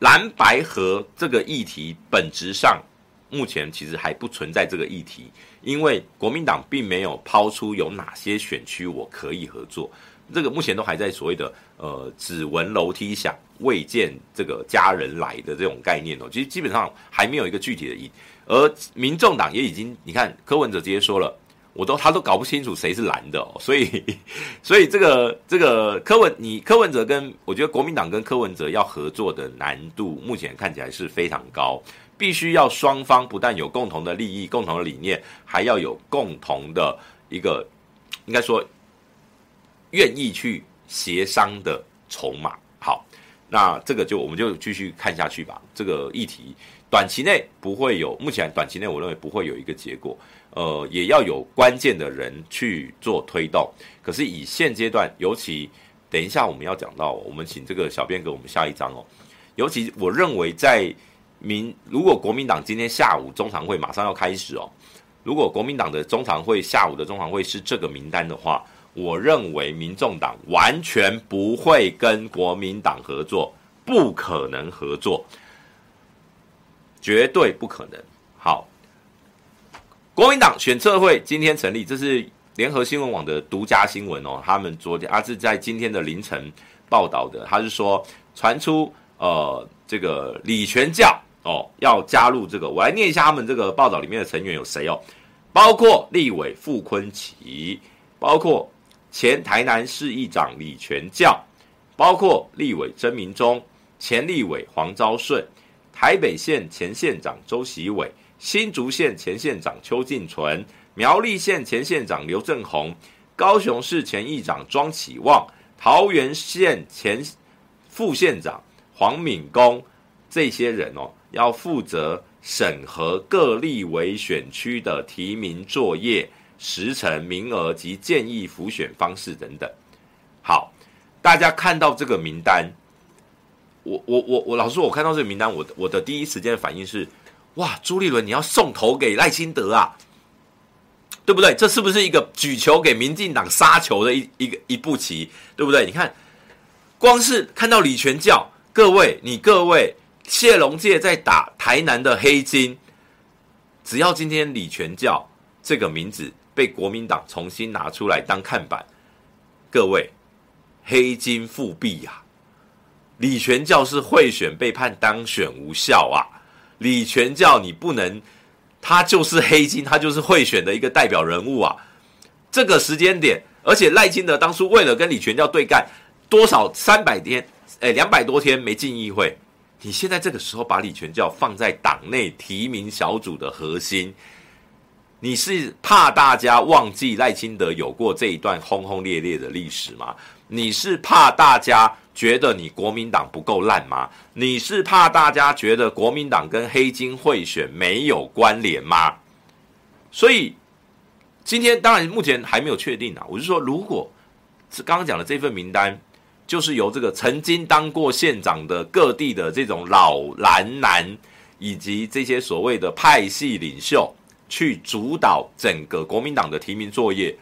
蓝白合这个议题本质上目前其实还不存在这个议题，因为国民党并没有抛出有哪些选区我可以合作，这个目前都还在所谓的呃只闻楼梯响，未见这个家人来的这种概念哦。其实基本上还没有一个具体的议。而民众党也已经，你看柯文哲直接说了，我都他都搞不清楚谁是蓝的哦，所以 所以这个这个柯文你柯文哲跟我觉得国民党跟柯文哲要合作的难度目前看起来是非常高，必须要双方不但有共同的利益、共同的理念，还要有共同的一个应该说愿意去协商的筹码。好，那这个就我们就继续看下去吧，这个议题。短期内不会有，目前短期内我认为不会有一个结果，呃，也要有关键的人去做推动。可是以现阶段，尤其等一下我们要讲到，我们请这个小编给我们下一章哦。尤其我认为在民，如果国民党今天下午中常会马上要开始哦，如果国民党的中常会下午的中常会是这个名单的话，我认为民众党完全不会跟国民党合作，不可能合作。绝对不可能。国民党选策会今天成立，这是联合新闻网的独家新闻哦。他们昨天啊是在今天的凌晨报道的，他是说传出呃这个李全教哦要加入这个，我来念一下他们这个报道里面的成员有谁哦，包括立委傅崐萁，包括前台南市议长李全教，包括立委曾明忠，前立委黄昭顺。台北县前县长周锡玮，新竹县前县长邱进纯，苗栗县前县长刘正鸿，高雄市前议长庄启旺，桃园县前副县长黄敏公，这些人哦，要负责审核各立委选区的提名作业、时程、名额及建议浮选方式等等。好，大家看到这个名单。我我我我老实说，我看到这个名单，我我的第一时间的反应是，哇，朱立伦你要送头给赖清德啊，对不对？这是不是一个举球给民进党杀球的一一个一步棋，对不对？你看，光是看到李全教，各位你各位谢龙介在打台南的黑金，只要今天李全教这个名字被国民党重新拿出来当看板，各位黑金复辟呀！李全教是贿选被判当选无效啊！李全教你不能，他就是黑金，他就是贿选的一个代表人物啊！这个时间点，而且赖清德当初为了跟李全教对干，多少三百天，哎，两百多天没进议会。你现在这个时候把李全教放在党内提名小组的核心，你是怕大家忘记赖清德有过这一段轰轰烈烈的历史吗？你是怕大家觉得你国民党不够烂吗？你是怕大家觉得国民党跟黑金贿选没有关联吗？所以今天当然目前还没有确定啊。我是说，如果是刚刚讲的这份名单。就是由这个曾经当过县长的各地的这种老蓝男，以及这些所谓的派系领袖去主导整个国民党的提名作业。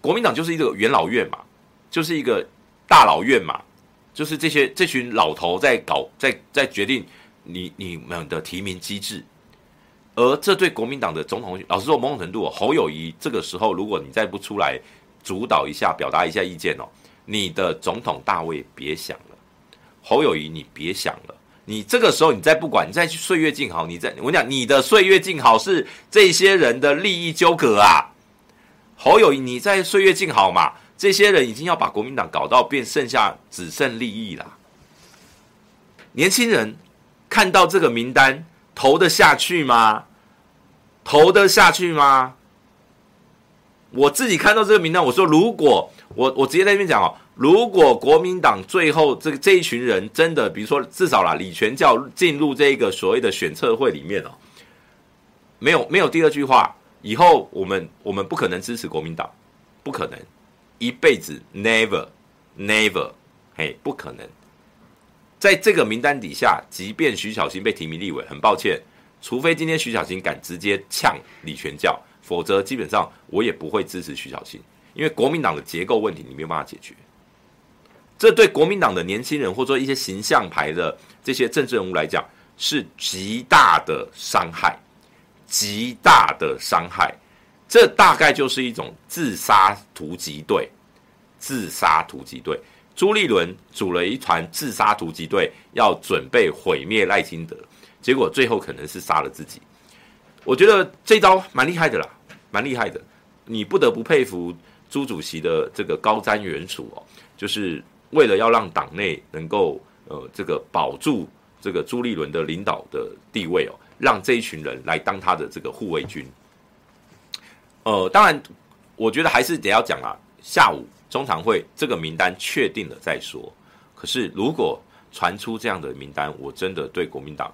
国民党就是一个元老院嘛，就是一个大老院嘛，就是这些这群老头在搞，在在决定你你们的提名机制。而这对国民党的总统，老实说，某种程度，侯友谊这个时候，如果你再不出来主导一下，表达一下意见哦。你的总统大位别想了，侯友谊你别想了，你这个时候你再不管，你再去岁月静好，你再我跟你讲，你的岁月静好是这些人的利益纠葛啊。侯友谊你在岁月静好嘛？这些人已经要把国民党搞到变剩下只剩利益了。年轻人看到这个名单投得下去吗？投得下去吗？我自己看到这个名单，我说如果。我我直接在这边讲哦，如果国民党最后这个这一群人真的，比如说至少啦，李全教进入这个所谓的选策会里面哦，没有没有第二句话，以后我们我们不可能支持国民党，不可能，一辈子 never never，嘿，不可能，在这个名单底下，即便徐小新被提名立委，很抱歉，除非今天徐小新敢直接呛李全教，否则基本上我也不会支持徐小新。因为国民党的结构问题你没有办法解决，这对国民党的年轻人或者说一些形象牌的这些政治人物来讲是极大的伤害，极大的伤害。这大概就是一种自杀突击队，自杀突击队。朱立伦组了一团自杀突击队，要准备毁灭赖清德，结果最后可能是杀了自己。我觉得这招蛮厉害的啦，蛮厉害的，你不得不佩服。朱主席的这个高瞻远瞩哦，就是为了要让党内能够呃这个保住这个朱立伦的领导的地位哦，让这一群人来当他的这个护卫军。呃，当然，我觉得还是得要讲啊，下午中常会这个名单确定了再说。可是如果传出这样的名单，我真的对国民党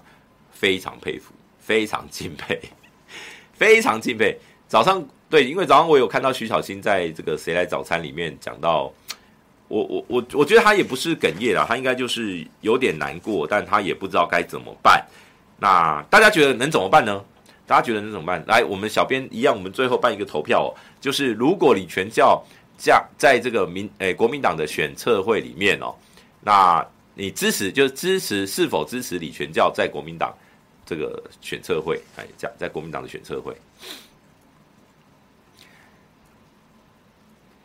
非常佩服，非常敬佩，非常敬佩。早上。对，因为早上我有看到徐巧芯在这个《谁来早餐》里面讲到，我我我我觉得他也不是哽咽啦，他应该就是有点难过，但他也不知道该怎么办。那大家觉得能怎么办呢？大家觉得能怎么办？来，我们小编一样，我们最后办一个投票哦，就是如果李全教在在这个民诶国民党的选策会里面哦，那你支持就支持是否支持李全教在国民党这个选策会？哎，这样在国民党的选策会。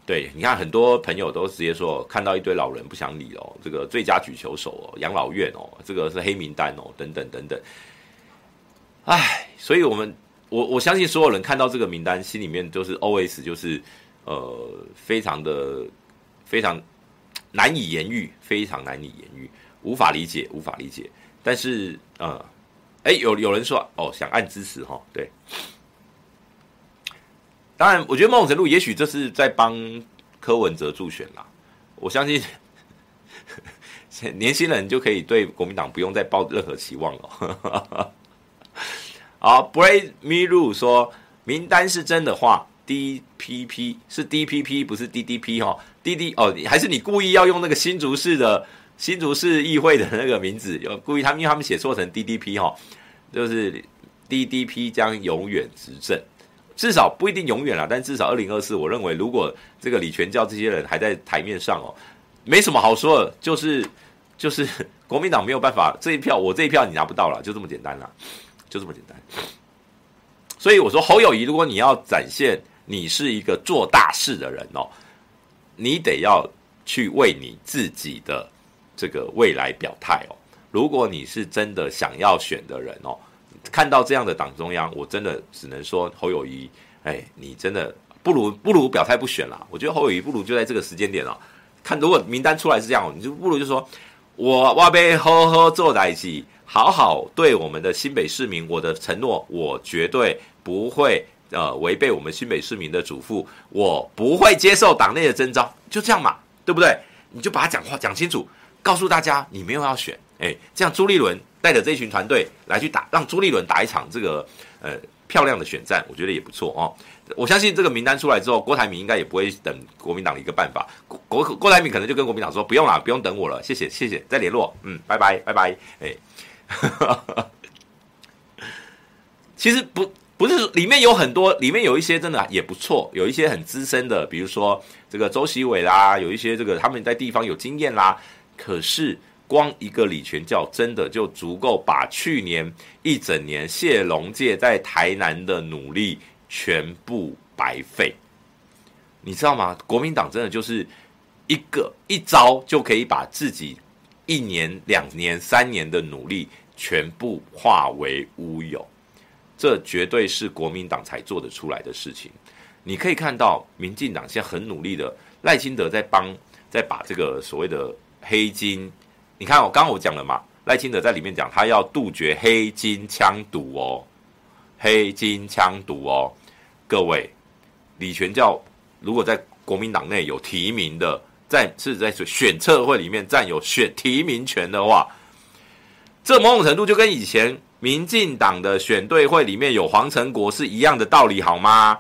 对，你看很多朋友都直接说看到一堆老人不想理哦，这个最佳举球手哦，养老院哦，这个是黑名单哦，等等等等。唉，所以我们我我相信所有人看到这个名单，心里面都是 OS，就是呃，非常的非常难以言喻，非常难以言喻，无法理解，无法理解。但是呃，哎，有有人说哦，想按支持哈、对。当然，我觉得某种程度，也许这是在帮柯文哲助选啦。我相信 年轻人就可以对国民党不用再抱任何期望了。好，Brave Miru 说名单是真的话，DPP 是 DPP 不是 DDP 哈，DD 哦，还是你故意要用那个新竹市的新竹市议会的那个名字，有故意他们因为他们写错成 DDP 哈，就是 DDP 将永远执政。至少不一定永远了，但至少二零二四，我认为如果这个李全教这些人还在台面上哦，没什么好说的，就是就是国民党没有办法这一票，我这一票你拿不到了，就这么简单了。就这么简单。所以我说侯友谊，如果你要展现你是一个做大事的人哦，你得要去为你自己的这个未来表态哦。如果你是真的想要选的人哦，看到这样的党中央，我真的只能说侯友谊，哎，你真的不如不如表态不选啦。我觉得侯友谊不如就在这个时间点哦，看如果名单出来是这样，你就不如就说我我要好好做代志，好好对我们的新北市民，我的承诺，我绝对。不会呃违背我们新北市民的嘱咐，我不会接受党内的征召，就这样嘛，对不对？你就把他讲话讲清楚，告诉大家你没有要选，哎，这样朱立伦带着这一群团队来去打，让朱立伦打一场这个呃漂亮的选战，我觉得也不错哦。我相信这个名单出来之后，郭台铭应该也不会等国民党的一个办法，郭郭台铭可能就跟国民党说不用了，不用等我了，谢谢谢谢，再联络，嗯，拜拜拜拜，哎，其实不。不是，里面有很多，里面有一些真的也不错，有一些很资深的，比如说这个周锡玮啦，有一些这个他们在地方有经验啦。可是光一个李全教真的就足够把去年一整年谢龙介在台南的努力全部白费。你知道吗？国民党真的就是一个一招就可以把自己一年、两年、三年的努力全部化为乌有。这绝对是国民党才做得出来的事情。你可以看到，民进党现在很努力的，赖清德在帮，在把这个所谓的黑金，你看我刚刚我讲了嘛，赖清德在里面讲，他要杜绝黑金枪毒哦，黑金枪毒哦。各位，李全教如果在国民党内有提名的，在是在选策会里面占有选提名权的话，这某种程度就跟以前。民进党的选对会里面有黄成国是一样的道理，好吗？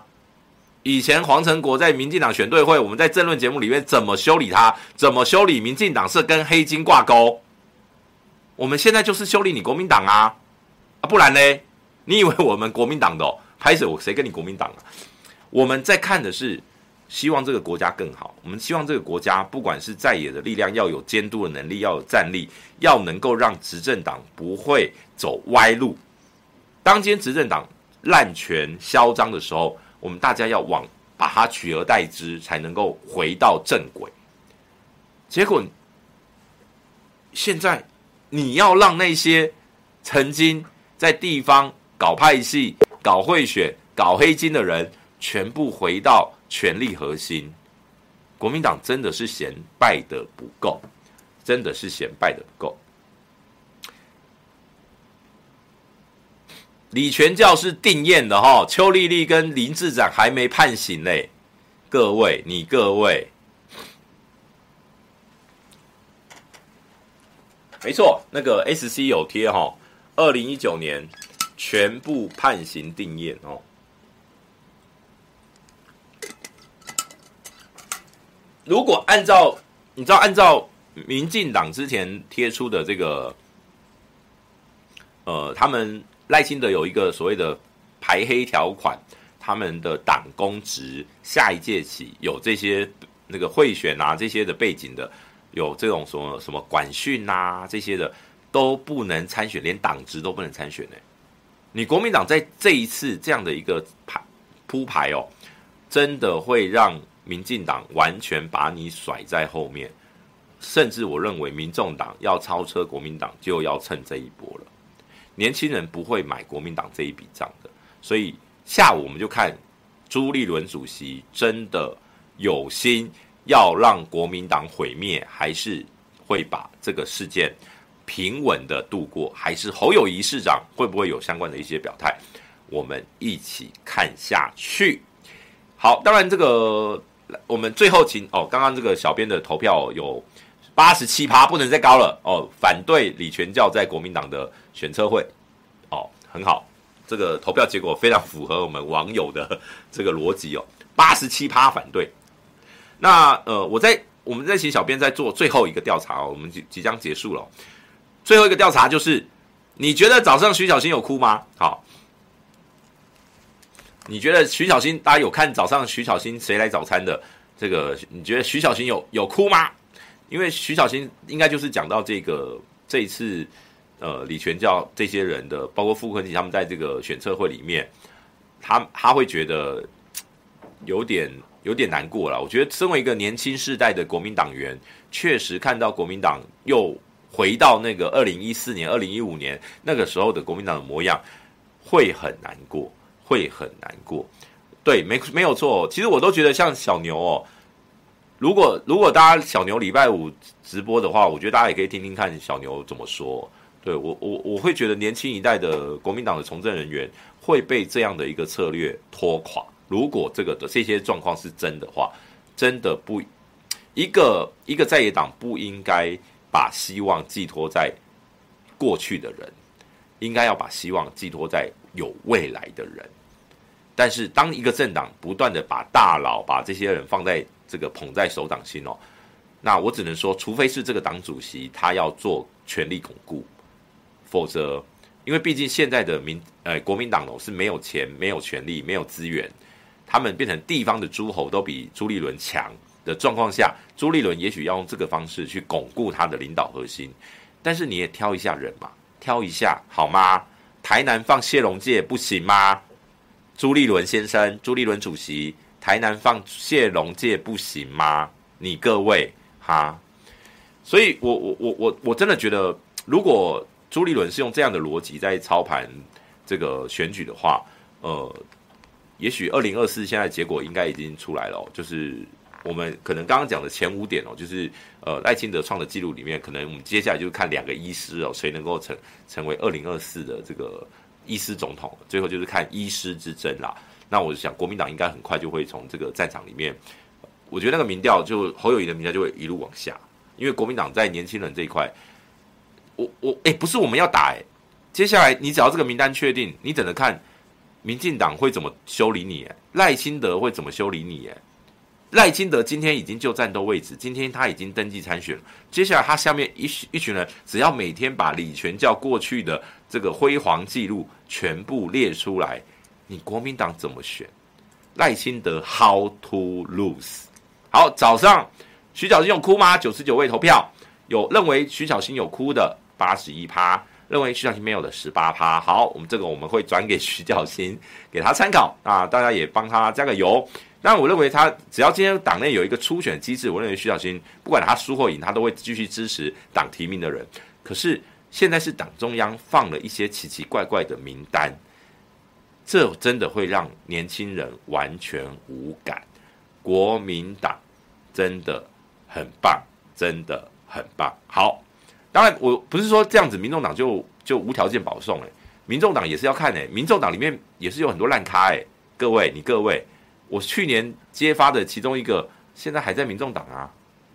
以前黄成国在民进党选对会，我们在政论节目里面怎么修理他？怎么修理民进党是跟黑金挂钩？我们现在就是修理你国民党啊！啊，不然呢？你以为我们国民党的拍手，谁跟你国民党啊？我们在看的是。希望这个国家更好。我们希望这个国家，不管是在野的力量，要有监督的能力，要有战力，要能够让执政党不会走歪路。当今执政党滥权嚣张的时候，我们大家要往把它取而代之，才能够回到正轨。结果现在你要让那些曾经在地方搞派系、搞贿选、搞黑金的人，全部回到。权力核心，国民党真的是嫌败的不够，真的是嫌败的不够。李全教是定谳的哈，邱莉莉跟林志展还没判刑嘞。各位，你各位，没错，那个 SC 有贴哈，二零一九年全部判刑定谳哦。如果按照你知道，按照民进党之前贴出的这个，呃，他们赖清德有一个所谓的排黑条款，他们的党公职下一届起有这些那个贿选啊这些的背景的，有这种什么什么管训啊这些的都不能参选，连党职都不能参选呢。你国民党在这一次这样的一个排铺排哦，真的会让。民进党完全把你甩在后面，甚至我认为民众党要超车国民党就要趁这一波了。年轻人不会买国民党这一笔账的，所以下午我们就看朱立伦主席真的有心要让国民党毁灭，还是会把这个事件平稳的度过，还是侯友宜市长会不会有相关的一些表态？我们一起看下去。好，当然这个。我们最后请哦，刚刚这个小编的投票有八十七趴，不能再高了哦。反对李全教在国民党的选策会，哦，很好，这个投票结果非常符合我们网友的这个逻辑哦，八十七趴反对。那呃，我在我们在请小编在做最后一个调查哦，我们即即将结束了。最后一个调查就是，你觉得早上徐小新有哭吗？好。你觉得徐小新，大家有看早上徐小新谁来早餐的这个？你觉得徐小新有有哭吗？因为徐小新应该就是讲到这个这一次呃李全教这些人的，包括傅崐萁他们在这个选策会里面，他他会觉得有点有点难过了。我觉得身为一个年轻世代的国民党员，确实看到国民党又回到那个二零一四年、二零一五年那个时候的国民党的模样，会很难过，会很难过。对，没没有错。其实我都觉得像小牛哦。如果如果大家小牛礼拜五直播的话，我觉得大家也可以听听看小牛怎么说。对，我我我会觉得年轻一代的国民党的从政人员会被这样的一个策略拖垮。如果这个的这些状况是真的话，真的不一个一个在野党不应该把希望寄托在过去的人，应该要把希望寄托在有未来的人。但是当一个政党不断的把大佬把这些人放在这个捧在手掌心哦，那我只能说，除非是这个党主席他要做权力巩固，否则，因为毕竟现在的民呃国民党哦是没有钱、没有权力、没有资源，他们变成地方的诸侯都比朱立伦强的状况下，朱立伦也许要用这个方式去巩固他的领导核心，但是你也挑一下人嘛，挑一下好吗？台南放谢龙介不行吗？朱立伦先生，朱立伦主席。台南放谢龙介不行吗？你各位哈，所以我我我我我真的觉得，如果朱立伦是用这样的逻辑在操盘这个选举的话，呃，也许二零二四现在结果应该已经出来了哦，就是我们可能刚刚讲的前五点哦，就是呃赖清德创的记录里面，可能我们接下来就是看两个医师哦，谁能够成成为二零二四的这个医师总统，最后就是看医师之争啦。那我想，国民党应该很快就会从这个战场里面，我觉得那个民调就侯友宜的民调就会一路往下，因为国民党在年轻人这一块，我我哎、不是我们要打哎、接下来你只要这个名单确定，你等着看，民进党会怎么修理你、赖清德会怎么修理你、赖清德今天已经就战斗位置，今天他已经登记参选了，接下来他下面一一群人，只要每天把李全教过去的这个辉煌记录全部列出来。你国民党怎么选？赖清德 How to lose？好，早上徐小新有哭吗？九十九位投票，有认为徐小新有哭的八十一趴，认为徐小新没有的十八趴。好，我们这个我们会转给徐小新，给他参考啊，大家也帮他加个油。那我认为他只要今天党内有一个初选机制，我认为徐巧芯不管他输或赢，他都会继续支持党提名的人。可是现在是党中央放了一些奇奇怪怪的名单。这真的会让年轻人完全无感。国民党真的很棒，真的很棒。好，当然我不是说这样子，民众党就就无条件保送诶，民众党也是要看诶，民众党里面也是有很多烂咖诶。各位，你各位，我去年揭发的其中一个，现在还在民众党啊，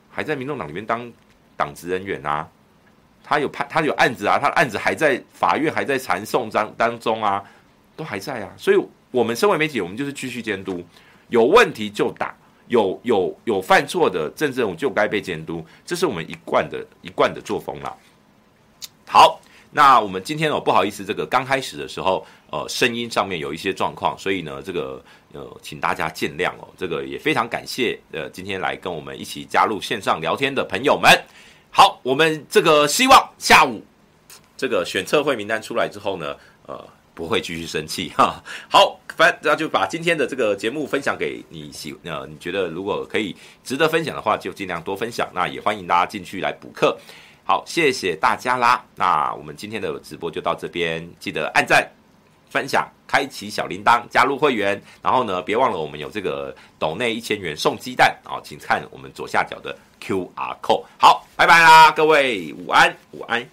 还在民众党里面当党职人员啊，他有判，他有案子啊，他的案子还在法院还在传讼当当中啊。都还在啊，所以我们身为媒体，我们就是继续监督，有问题就打，有有有犯错的政治人物就该被监督，这是我们一贯的一贯的作风啦。好，那我们今天哦，不好意思，这个刚开始的时候，呃，声音上面有一些状况，所以呢，这个呃，请大家见谅哦。这个也非常感谢呃，今天来跟我们一起加入线上聊天的朋友们。好，我们这个希望下午这个选测会名单出来之后呢，呃。不会继续生气 哈。好，反那就把今天的这个节目分享给你喜呃，你觉得如果可以值得分享的话，就尽量多分享。那也欢迎大家进去来补课。好，谢谢大家啦。那我们今天的直播就到这边，记得按赞、分享、开启小铃铛、加入会员。然后呢，别忘了我们有这个斗内一千元送鸡蛋啊，请看我们左下角的 QR code。好，拜拜啦，各位午安，午安。